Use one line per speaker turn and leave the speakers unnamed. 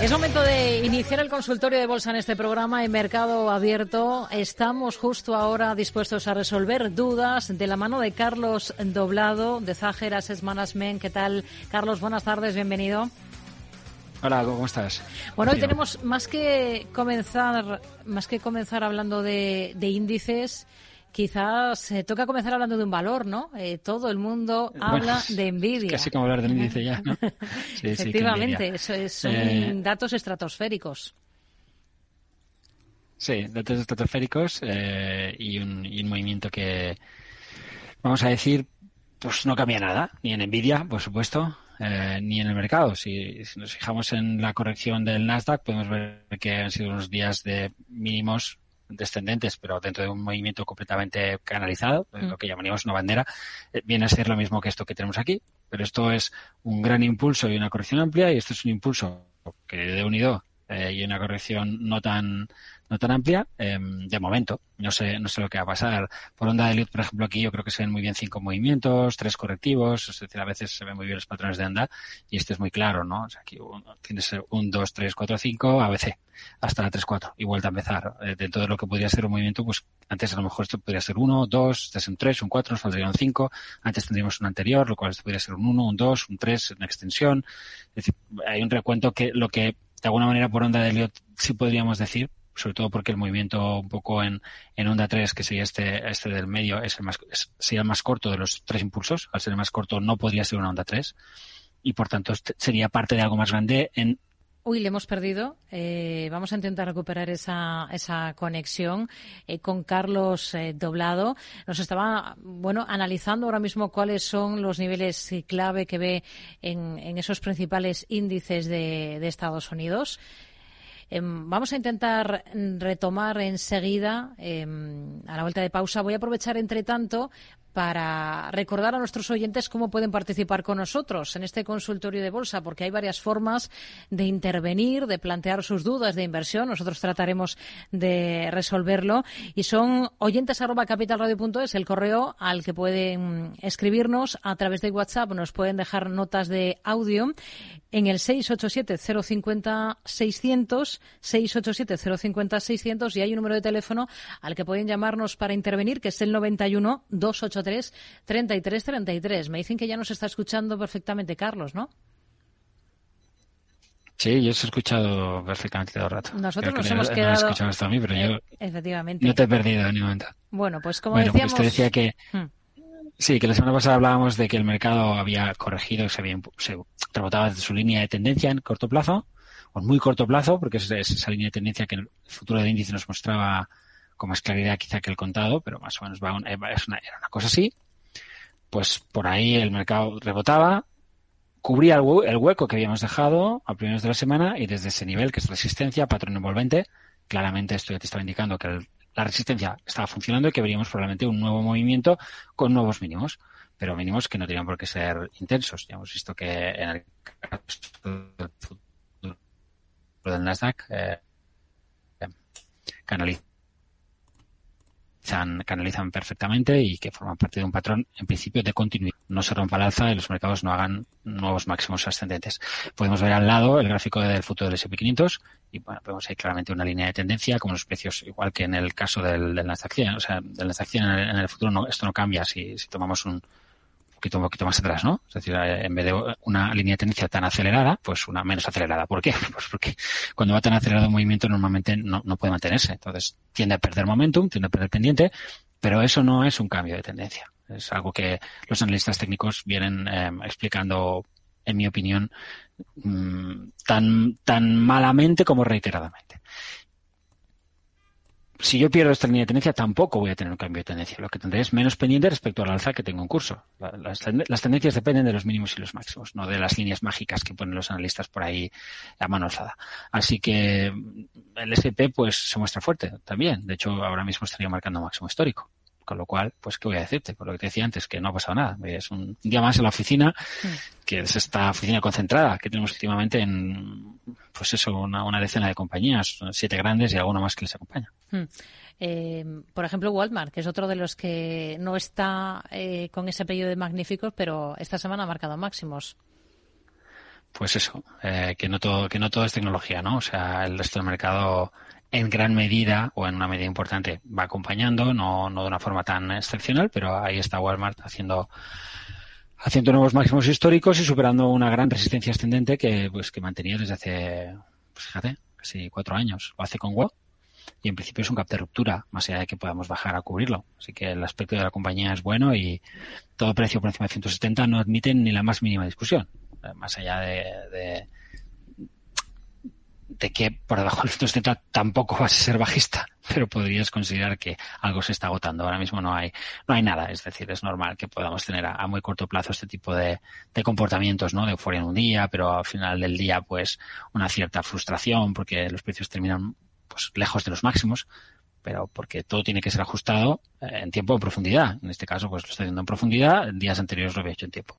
Es momento de iniciar el consultorio de bolsa en este programa en Mercado Abierto. Estamos justo ahora dispuestos a resolver dudas de la mano de Carlos Doblado de Zager Asset Management. ¿Qué tal, Carlos? Buenas tardes, bienvenido.
Hola, ¿cómo estás?
Bueno, hoy tenemos más que comenzar, más que comenzar hablando de, de índices, quizás eh, toca comenzar hablando de un valor, ¿no? Eh, todo el mundo habla de envidia.
Casi como hablar de índice ya, ¿no?
Sí, Efectivamente, eso es, son eh, datos estratosféricos.
Sí, datos estratosféricos y, un, y un movimiento que, vamos a decir, pues no cambia nada, ni en Nvidia, por supuesto, eh, ni en el mercado. Si, si, nos fijamos en la corrección del Nasdaq, podemos ver que han sido unos días de mínimos descendentes, pero dentro de un movimiento completamente canalizado, mm. lo que llamaríamos una bandera, eh, viene a ser lo mismo que esto que tenemos aquí, pero esto es un gran impulso y una corrección amplia y esto es un impulso que de unido eh, y una corrección no tan no tan amplia em, de momento. No sé, no sé lo que va a pasar. Por onda de Elliot, por ejemplo, aquí yo creo que se ven muy bien cinco movimientos, tres correctivos, es decir, a veces se ven muy bien los patrones de anda y este es muy claro, ¿no? O sea, aquí tienes un, dos, tres, cuatro, cinco, ABC, hasta la tres, cuatro y vuelta a empezar. Eh, dentro de lo que podría ser un movimiento, pues antes a lo mejor esto podría ser uno, dos, este es un tres, un cuatro, nos faltaría un cinco, antes tendríamos un anterior, lo cual esto podría ser un uno, un dos, un tres, una extensión. Es decir, hay un recuento que lo que de alguna manera por onda de Elliot sí podríamos decir, sobre todo porque el movimiento un poco en, en onda 3, que sería este, este del medio, es el más, sería el más corto de los tres impulsos. Al ser el más corto no podría ser una onda 3 y por tanto este sería parte de algo más grande en
Uy, le hemos perdido. Eh, vamos a intentar recuperar esa, esa conexión eh, con Carlos eh, Doblado. Nos estaba, bueno, analizando ahora mismo cuáles son los niveles clave que ve en, en esos principales índices de, de Estados Unidos. Em, vamos a intentar retomar enseguida, em, a la vuelta de pausa. Voy a aprovechar, entre tanto, para recordar a nuestros oyentes cómo pueden participar con nosotros en este consultorio de bolsa, porque hay varias formas de intervenir, de plantear sus dudas de inversión. Nosotros trataremos de resolverlo. Y son oyentes arroba capitalradio.es, el correo al que pueden escribirnos a través de WhatsApp. Nos pueden dejar notas de audio en el 687-050-600, 687-050-600 y hay un número de teléfono al que pueden llamarnos para intervenir, que es el 91 283 33 33. Me dicen que ya nos está escuchando perfectamente Carlos, ¿no?
Sí, yo os he escuchado perfectamente todo el rato.
Nosotros nos hemos quedado.
No hasta a mí, pero yo.
Eh, efectivamente.
No te he perdido en momento.
Bueno, pues como bueno, decíamos.
Pues te decía que. Hmm. Sí, que la semana pasada hablábamos de que el mercado había corregido, se, había, se rebotaba desde su línea de tendencia en corto plazo, o en muy corto plazo, porque es esa línea de tendencia que el futuro del índice nos mostraba con más claridad quizá que el contado, pero más o menos va una, es una, era una cosa así. Pues por ahí el mercado rebotaba, cubría el, hueco que habíamos dejado a primeros de la semana y desde ese nivel, que es resistencia, patrón envolvente, claramente esto ya te estaba indicando que la resistencia estaba funcionando y que veríamos probablemente un nuevo movimiento con nuevos mínimos, pero mínimos que no tenían por qué ser intensos. Ya hemos visto que en el caso del Nasdaq eh, canaliza canalizan perfectamente y que forman parte de un patrón, en principio, de continuidad. No se rompa el alza y los mercados no hagan nuevos máximos ascendentes. Podemos ver al lado el gráfico del futuro del S&P500 y bueno, vemos ahí claramente una línea de tendencia, como los precios, igual que en el caso del, del Nasdaq o sea, del Nasdaq en el, en el futuro no, esto no cambia si, si tomamos un, poquito, un poquito más atrás, ¿no? Es decir, eh, en vez de una línea de tendencia tan acelerada, pues una menos acelerada. ¿Por qué? Pues porque cuando va tan acelerado un movimiento normalmente no, no puede mantenerse. Entonces tiende a perder momentum, tiende a perder pendiente, pero eso no es un cambio de tendencia. Es algo que los analistas técnicos vienen eh, explicando, en mi opinión, mmm, tan, tan malamente como reiteradamente si yo pierdo esta línea de tendencia, tampoco voy a tener un cambio de tendencia. Lo que tendré es menos pendiente respecto al alza que tengo en curso. Las, tendencias dependen de los mínimos y los máximos, no de las líneas mágicas que ponen los analistas por ahí a mano alzada. Así que el SP pues se muestra fuerte también. De hecho, ahora mismo estaría marcando máximo histórico. Con lo cual, pues, ¿qué voy a decirte? Por lo que te decía antes, que no ha pasado nada. Es un día más en la oficina, que es esta oficina concentrada que tenemos últimamente en, pues eso, una, una decena de compañías, siete grandes y alguna más que les acompaña.
Hmm. Eh, por ejemplo, Walmart, que es otro de los que no está eh, con ese apellido de magníficos, pero esta semana ha marcado máximos.
pues eso, eh, que no todo, que no todo es tecnología, ¿no? O sea, el resto del mercado en gran medida o en una medida importante va acompañando, no, no de una forma tan excepcional, pero ahí está Walmart haciendo haciendo nuevos máximos históricos y superando una gran resistencia ascendente que pues que mantenía desde hace pues fíjate casi cuatro años. Lo hace con web y en principio es un cap de ruptura más allá de que podamos bajar a cubrirlo. Así que el aspecto de la compañía es bueno y todo precio por encima de 170 no admite ni la más mínima discusión. Más allá de, de de que por debajo del 170 tampoco vas a ser bajista, pero podrías considerar que algo se está agotando. Ahora mismo no hay, no hay nada, es decir, es normal que podamos tener a, muy corto plazo este tipo de, de, comportamientos, ¿no? De euforia en un día, pero al final del día, pues, una cierta frustración porque los precios terminan, pues, lejos de los máximos, pero porque todo tiene que ser ajustado eh, en tiempo de profundidad. En este caso, pues lo estoy haciendo en profundidad, días anteriores lo había hecho en tiempo.